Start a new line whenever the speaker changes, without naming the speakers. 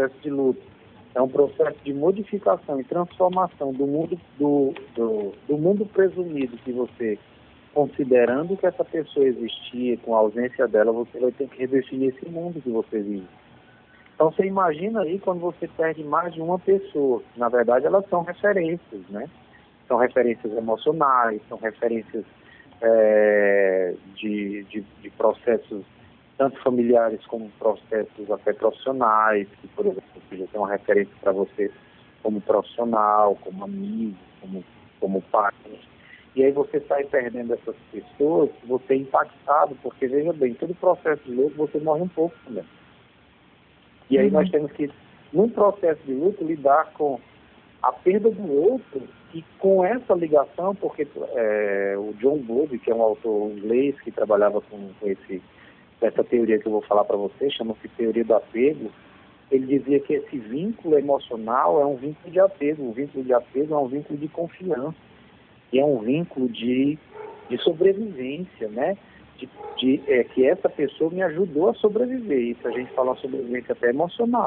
processo de luto. É um processo de modificação e transformação do mundo, do, do, do mundo presumido que você, considerando que essa pessoa existia, com a ausência dela, você vai ter que redefinir esse mundo que você vive. Então você imagina aí quando você perde mais de uma pessoa. Na verdade, elas são referências, né? São referências emocionais, são referências é, de, de, de processos tanto familiares como processos até profissionais, que, por exemplo, já tem uma referência para você como profissional, como amigo, como, como pai. E aí você sai perdendo essas pessoas, você é impactado, porque veja bem, todo processo de luto você morre um pouco também. E aí uhum. nós temos que, num processo de luto, lidar com a perda do outro e com essa ligação, porque é, o John Bowlby, que é um autor inglês que trabalhava com, com esse essa teoria que eu vou falar para você, chama-se teoria do apego, ele dizia que esse vínculo emocional é um vínculo de apego. O vínculo de apego é um vínculo de confiança. E é um vínculo de, de sobrevivência, né? De, de, é, que essa pessoa me ajudou a sobreviver. Isso a gente fala sobrevivência até emocional.